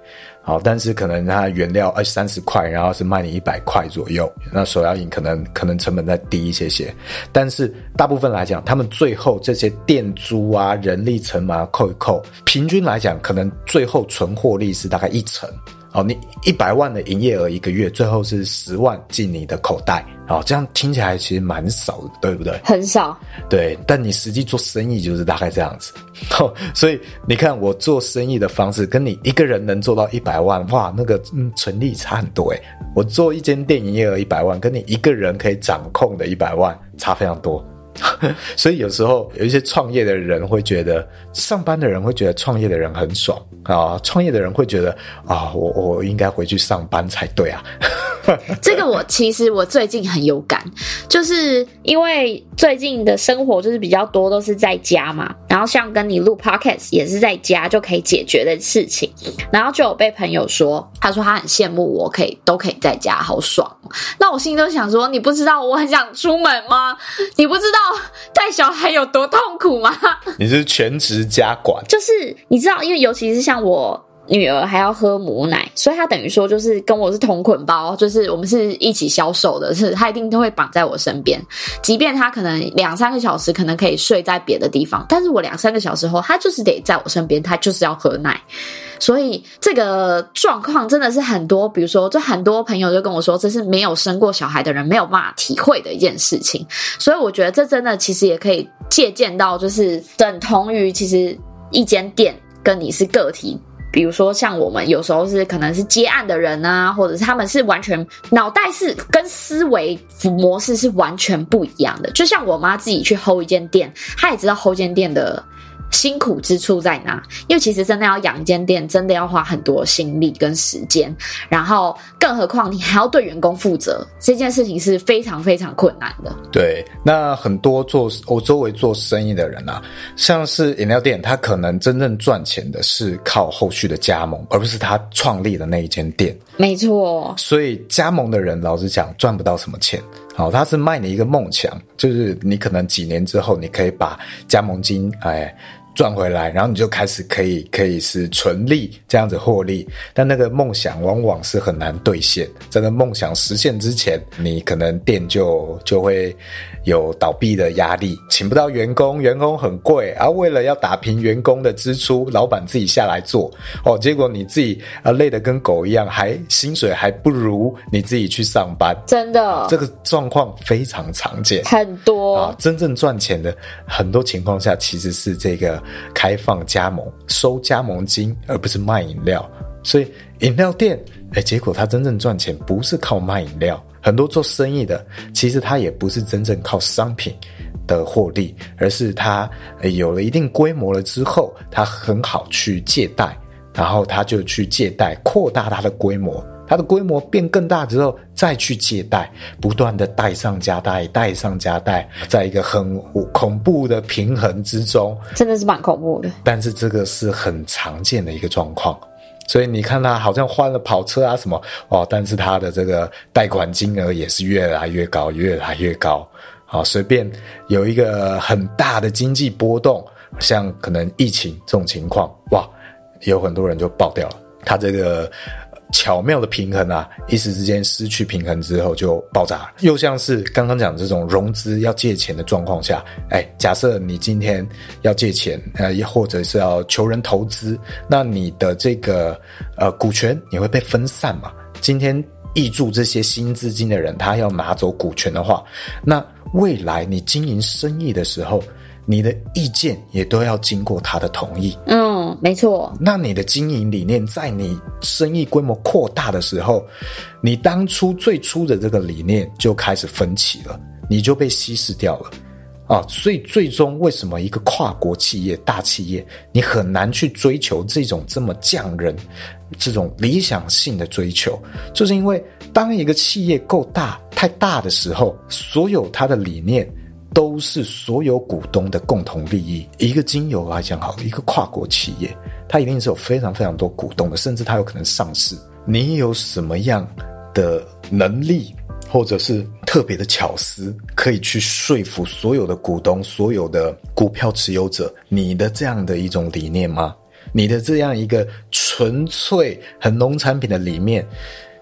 好，但是可能它原料二三十块，然后是卖你一百块左右。那手摇饮可能可能成本再低一些些，但是大部分来讲，他们最后这些店租啊、人力成本啊扣一扣，平均来讲，可能最后存货利是大概一成。哦，你一百万的营业额一个月，最后是十万进你的口袋，哦，这样听起来其实蛮少的，对不对？很少。对，但你实际做生意就是大概这样子。哦，所以你看我做生意的方式，跟你一个人能做到一百万，哇，那个嗯，纯利差很多诶。我做一间店营业额一百万，跟你一个人可以掌控的一百万差非常多。所以有时候有一些创业的人会觉得，上班的人会觉得创业的人很爽啊，创业的人会觉得啊，我我应该回去上班才对啊。这个我其实我最近很有感，就是因为最近的生活就是比较多都是在家嘛，然后像跟你录 podcast 也是在家就可以解决的事情，然后就有被朋友说，他说他很羡慕我可以都可以在家，好爽。那我心里都想说，你不知道我很想出门吗？你不知道带小孩有多痛苦吗？你是全职家管，就是你知道，因为尤其是像我。女儿还要喝母奶，所以她等于说就是跟我是同捆包，就是我们是一起销售的，是她一定都会绑在我身边，即便她可能两三个小时可能可以睡在别的地方，但是我两三个小时后，她就是得在我身边，她就是要喝奶，所以这个状况真的是很多，比如说，就很多朋友就跟我说，这是没有生过小孩的人没有办法体会的一件事情，所以我觉得这真的其实也可以借鉴到，就是等同于其实一间店跟你是个体。比如说，像我们有时候是可能是接案的人啊，或者是他们是完全脑袋是跟思维模式是完全不一样的。就像我妈自己去 hold 一间店，她也知道 hold 一间店的。辛苦之处在哪？因为其实真的要养一间店，真的要花很多心力跟时间，然后更何况你还要对员工负责，这件事情是非常非常困难的。对，那很多做我周围做生意的人啊，像是饮料店，他可能真正赚钱的是靠后续的加盟，而不是他创立的那一间店。没错，所以加盟的人老实讲赚不到什么钱。好，他是卖你一个梦想，就是你可能几年之后你可以把加盟金哎。赚回来，然后你就开始可以可以是纯利这样子获利，但那个梦想往往是很难兑现。在那梦想实现之前，你可能店就就会有倒闭的压力，请不到员工，员工很贵，而、啊、为了要打平员工的支出，老板自己下来做。哦，结果你自己啊累得跟狗一样，还薪水还不如你自己去上班，真的，这个状况非常常见，很多。啊，真正赚钱的很多情况下其实是这个。开放加盟，收加盟金，而不是卖饮料。所以饮料店，哎，结果他真正赚钱不是靠卖饮料。很多做生意的，其实他也不是真正靠商品的获利，而是他有了一定规模了之后，他很好去借贷，然后他就去借贷，扩大他的规模。它的规模变更大之后，再去借贷，不断的贷上加贷，贷上加贷，在一个很恐怖的平衡之中，真的是蛮恐怖的。但是这个是很常见的一个状况，所以你看他好像换了跑车啊什么哦，但是他的这个贷款金额也是越来越高，越来越高。好，随便有一个很大的经济波动，像可能疫情这种情况，哇，有很多人就爆掉了。他这个。巧妙的平衡啊，一时之间失去平衡之后就爆炸。又像是刚刚讲这种融资要借钱的状况下，哎，假设你今天要借钱，呃，也或者是要求人投资，那你的这个呃股权你会被分散嘛？今天挹注这些新资金的人，他要拿走股权的话，那未来你经营生意的时候，你的意见也都要经过他的同意。嗯，没错。那你的经营理念，在你生意规模扩大的时候，你当初最初的这个理念就开始分歧了，你就被稀释掉了。啊，所以最终为什么一个跨国企业、大企业，你很难去追求这种这么匠人、这种理想性的追求，就是因为当一个企业够大、太大的时候，所有它的理念都是所有股东的共同利益。一个精油来讲，好，一个跨国企业，它一定是有非常非常多股东的，甚至它有可能上市。你有什么样的能力？或者是特别的巧思，可以去说服所有的股东、所有的股票持有者，你的这样的一种理念吗？你的这样一个纯粹很农产品的理念，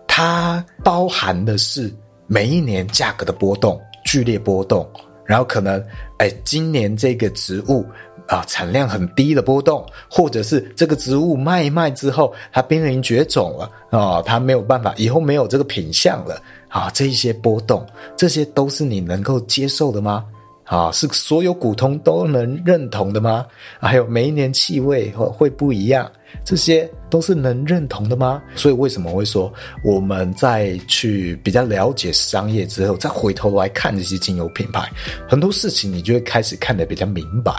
它包含的是每一年价格的波动、剧烈波动，然后可能，哎，今年这个植物啊产量很低的波动，或者是这个植物卖一卖之后，它濒临绝种了啊，它没有办法，以后没有这个品相了。啊，这一些波动，这些都是你能够接受的吗？啊，是所有股东都能认同的吗？还有每一年气味会会不一样，这些都是能认同的吗？所以为什么会说我们在去比较了解商业之后，再回头来看这些精油品牌，很多事情你就会开始看得比较明白。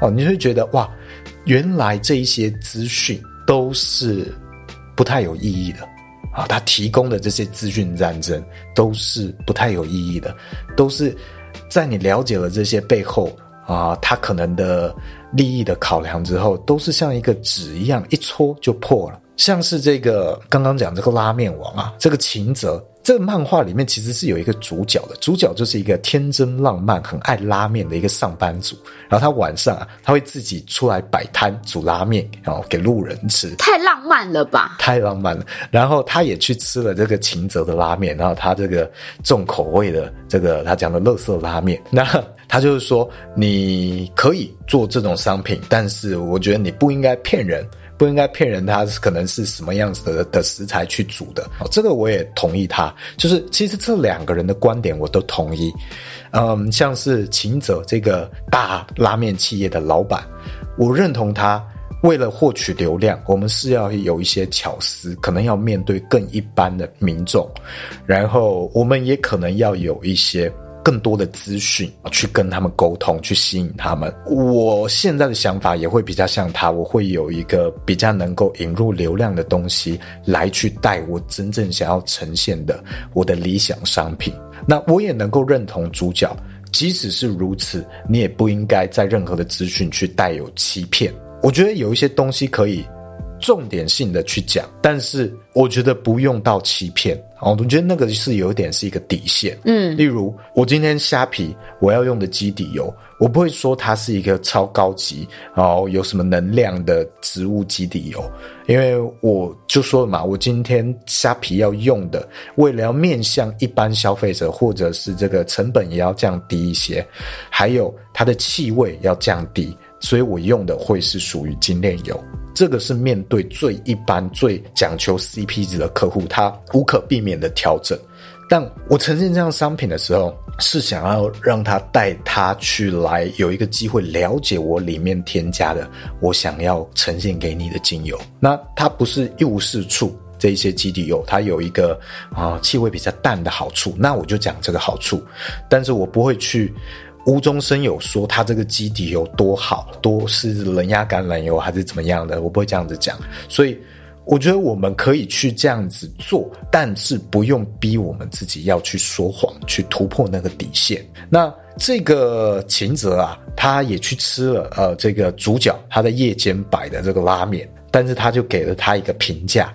哦，你就会觉得哇，原来这一些资讯都是不太有意义的。啊，他提供的这些资讯战争都是不太有意义的，都是在你了解了这些背后啊，他可能的利益的考量之后，都是像一个纸一样一戳就破了。像是这个刚刚讲这个拉面王啊，这个秦泽。这个漫画里面其实是有一个主角的，主角就是一个天真浪漫、很爱拉面的一个上班族。然后他晚上啊，他会自己出来摆摊煮拉面，然后给路人吃。太浪漫了吧？太浪漫了。然后他也去吃了这个秦泽的拉面，然后他这个重口味的这个他讲的乐色拉面，那他就是说，你可以做这种商品，但是我觉得你不应该骗人。不应该骗人，它可能是什么样子的的食材去煮的？哦，这个我也同意他。就是其实这两个人的观点我都同意。嗯，像是秦泽这个大拉面企业的老板，我认同他。为了获取流量，我们是要有一些巧思，可能要面对更一般的民众，然后我们也可能要有一些。更多的资讯去跟他们沟通，去吸引他们。我现在的想法也会比较像他，我会有一个比较能够引入流量的东西来去带我真正想要呈现的我的理想商品。那我也能够认同主角，即使是如此，你也不应该在任何的资讯去带有欺骗。我觉得有一些东西可以。重点性的去讲，但是我觉得不用到欺骗哦。我觉得那个是有一点是一个底线。嗯，例如我今天虾皮我要用的基底油，我不会说它是一个超高级哦，有什么能量的植物基底油，因为我就说了嘛，我今天虾皮要用的，为了要面向一般消费者，或者是这个成本也要降低一些，还有它的气味要降低。所以我用的会是属于精炼油，这个是面对最一般、最讲求 CP 值的客户，他无可避免的调整。但我呈现这样商品的时候，是想要让他带他去来有一个机会了解我里面添加的，我想要呈现给你的精油。那它不是一无是处，这一些基底油它有一个啊、呃、气味比较淡的好处，那我就讲这个好处，但是我不会去。无中生有说它这个基底有多好，多是人压橄榄油还是怎么样的，我不会这样子讲。所以我觉得我们可以去这样子做，但是不用逼我们自己要去说谎，去突破那个底线。那这个秦泽啊，他也去吃了呃这个主角他在夜间摆的这个拉面，但是他就给了他一个评价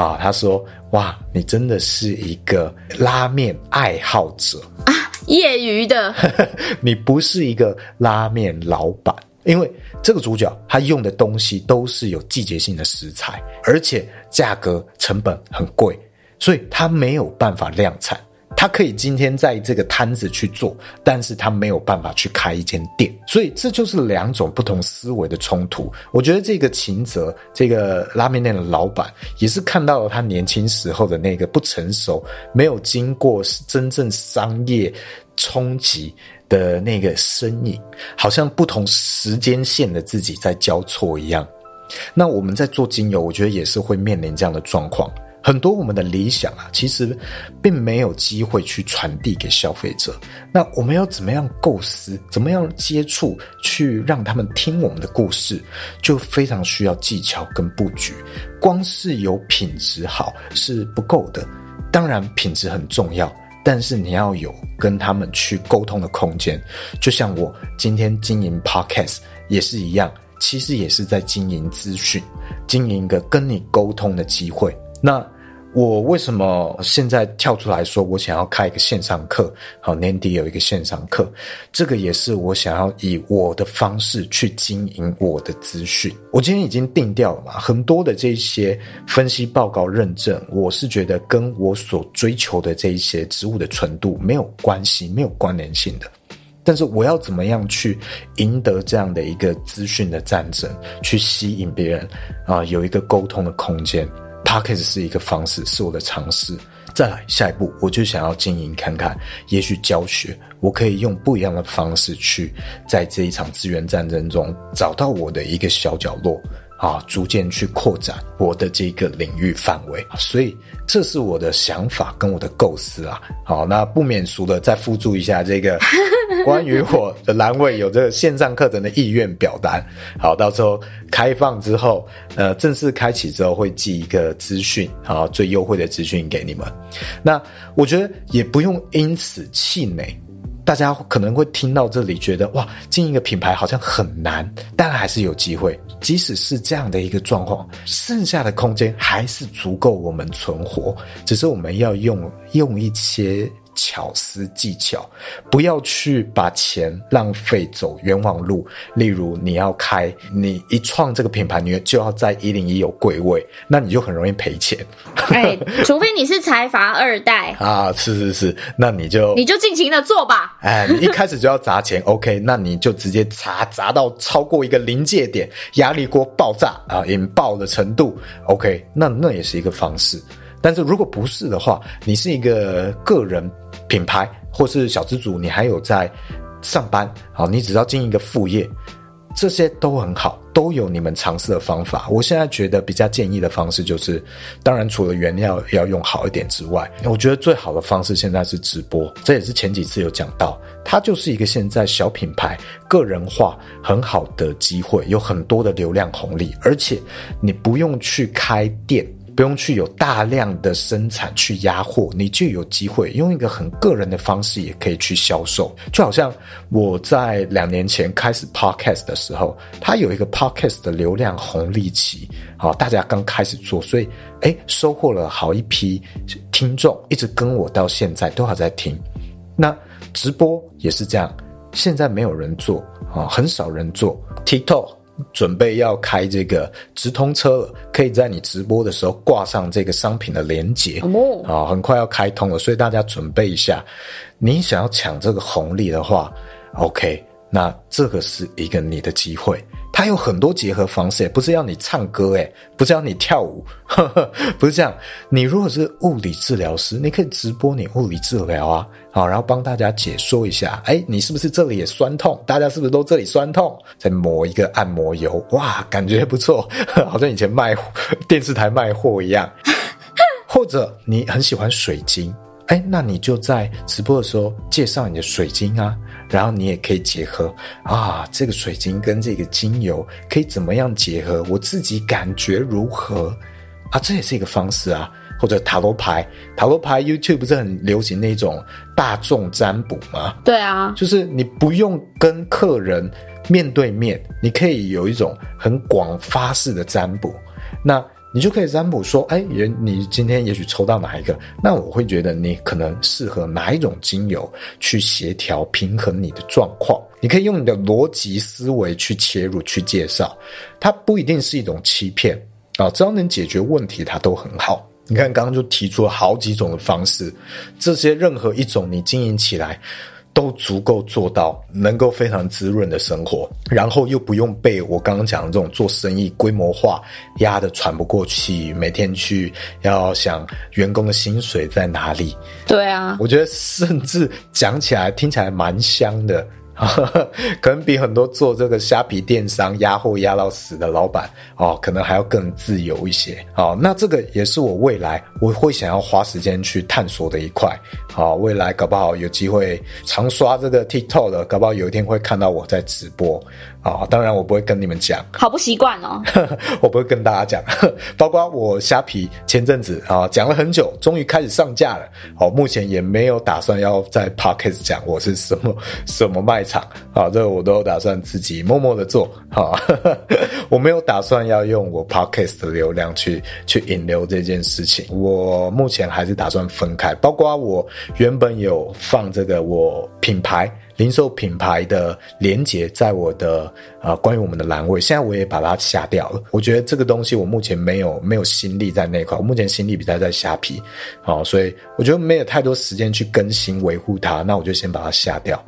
啊，他说：哇，你真的是一个拉面爱好者啊。业余的，你不是一个拉面老板，因为这个主角他用的东西都是有季节性的食材，而且价格成本很贵，所以他没有办法量产。他可以今天在这个摊子去做，但是他没有办法去开一间店，所以这就是两种不同思维的冲突。我觉得这个秦泽，这个拉面店的老板，也是看到了他年轻时候的那个不成熟，没有经过真正商业冲击的那个身影，好像不同时间线的自己在交错一样。那我们在做精油，我觉得也是会面临这样的状况。很多我们的理想啊，其实并没有机会去传递给消费者。那我们要怎么样构思，怎么样接触，去让他们听我们的故事，就非常需要技巧跟布局。光是有品质好是不够的，当然品质很重要，但是你要有跟他们去沟通的空间。就像我今天经营 Podcast 也是一样，其实也是在经营资讯，经营一个跟你沟通的机会。那我为什么现在跳出来说我想要开一个线上课？好，年底有一个线上课，这个也是我想要以我的方式去经营我的资讯。我今天已经定调了嘛，很多的这些分析报告认证，我是觉得跟我所追求的这一些植物的纯度没有关系，没有关联性的。但是我要怎么样去赢得这样的一个资讯的战争，去吸引别人啊，有一个沟通的空间。它开始是一个方式，是我的尝试。再来下一步，我就想要经营看看，也许教学，我可以用不一样的方式去在这一场资源战争中找到我的一个小角落。啊，逐渐去扩展我的这个领域范围，所以这是我的想法跟我的构思啊。好，那不免俗的再附注一下这个 关于我的栏位有这个线上课程的意愿表单。好，到时候开放之后，呃，正式开启之后会寄一个资讯，啊，最优惠的资讯给你们。那我觉得也不用因此气馁。大家可能会听到这里，觉得哇，进一个品牌好像很难，但还是有机会。即使是这样的一个状况，剩下的空间还是足够我们存活，只是我们要用用一些。巧思技巧，不要去把钱浪费走冤枉路。例如，你要开，你一创这个品牌，你就要在一零一有柜位，那你就很容易赔钱。哎，除非你是财阀二代 啊，是是是，那你就你就尽情的做吧。哎，你一开始就要砸钱，OK，那你就直接砸砸到超过一个临界点，压力锅爆炸啊，引爆的程度，OK，那那也是一个方式。但是如果不是的话，你是一个个人品牌或是小资主，你还有在上班，好，你只要经营一个副业，这些都很好，都有你们尝试的方法。我现在觉得比较建议的方式就是，当然除了原料要用好一点之外，我觉得最好的方式现在是直播，这也是前几次有讲到，它就是一个现在小品牌个人化很好的机会，有很多的流量红利，而且你不用去开店。不用去有大量的生产去压货，你就有机会用一个很个人的方式也可以去销售。就好像我在两年前开始 podcast 的时候，它有一个 podcast 的流量红利期，好，大家刚开始做，所以诶，收获了好一批听众，一直跟我到现在都还在听。那直播也是这样，现在没有人做啊，很少人做 TikTok。准备要开这个直通车了，可以在你直播的时候挂上这个商品的连结啊，很快要开通了，所以大家准备一下。你想要抢这个红利的话，OK，那这个是一个你的机会。它有很多结合方式，不是要你唱歌，诶，不是要你跳舞，呵呵，不是这样。你如果是物理治疗师，你可以直播你物理治疗啊，好，然后帮大家解说一下，诶，你是不是这里也酸痛？大家是不是都这里酸痛？再抹一个按摩油，哇，感觉不错，好像以前卖电视台卖货一样。或者你很喜欢水晶，诶，那你就在直播的时候介绍你的水晶啊。然后你也可以结合啊，这个水晶跟这个精油可以怎么样结合？我自己感觉如何啊？这也是一个方式啊。或者塔罗牌，塔罗牌 YouTube 不是很流行那种大众占卜吗？对啊，就是你不用跟客人面对面，你可以有一种很广发式的占卜。那你就可以占卜说，哎，也你今天也许抽到哪一个，那我会觉得你可能适合哪一种精油去协调平衡你的状况。你可以用你的逻辑思维去切入去介绍，它不一定是一种欺骗啊，只要能解决问题，它都很好。你看刚刚就提出了好几种的方式，这些任何一种你经营起来都足够做到能够非常滋润的生活，然后又不用被我刚刚讲的这种做生意规模化压得喘不过气，每天去要想员工的薪水在哪里。对啊，我觉得甚至讲起来听起来蛮香的。可能比很多做这个虾皮电商压货压到死的老板哦，可能还要更自由一些。哦，那这个也是我未来我会想要花时间去探索的一块。好，未来搞不好有机会常刷这个 TikTok 的，搞不好有一天会看到我在直播。啊，当然我不会跟你们讲，好不习惯哦。我不会跟大家讲，包括我虾皮前阵子啊讲了很久，终于开始上架了。哦，目前也没有打算要在 Podcast 讲我是什么 什么卖场啊，这个我都打算自己默默的做。哈，我没有打算要用我 Podcast 的流量去去引流这件事情。我目前还是打算分开，包括我原本有放这个我品牌。零售品牌的连接在我的啊、关于我们的栏位，现在我也把它下掉了。我觉得这个东西我目前没有没有心力在那块，我目前心力比较在虾皮，哦，所以我觉得没有太多时间去更新维护它，那我就先把它下掉，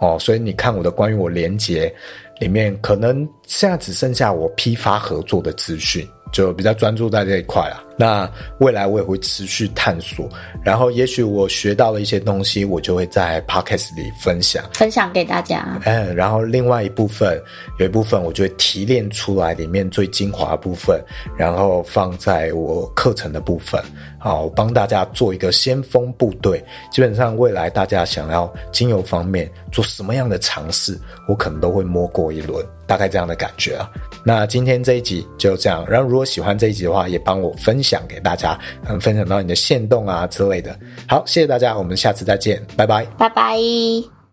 哦，所以你看我的关于我连接里面，可能现在只剩下我批发合作的资讯。就比较专注在这一块啦。那未来我也会持续探索，然后也许我学到了一些东西，我就会在 Podcast 里分享，分享给大家。嗯，然后另外一部分，有一部分我就会提炼出来里面最精华的部分，然后放在我课程的部分，好，帮大家做一个先锋部队。基本上未来大家想要精油方面做什么样的尝试，我可能都会摸过一轮。大概这样的感觉啊，那今天这一集就这样。然后如果喜欢这一集的话，也帮我分想给大家，嗯，分享到你的线动啊之类的。好，谢谢大家，我们下次再见，拜拜，拜拜。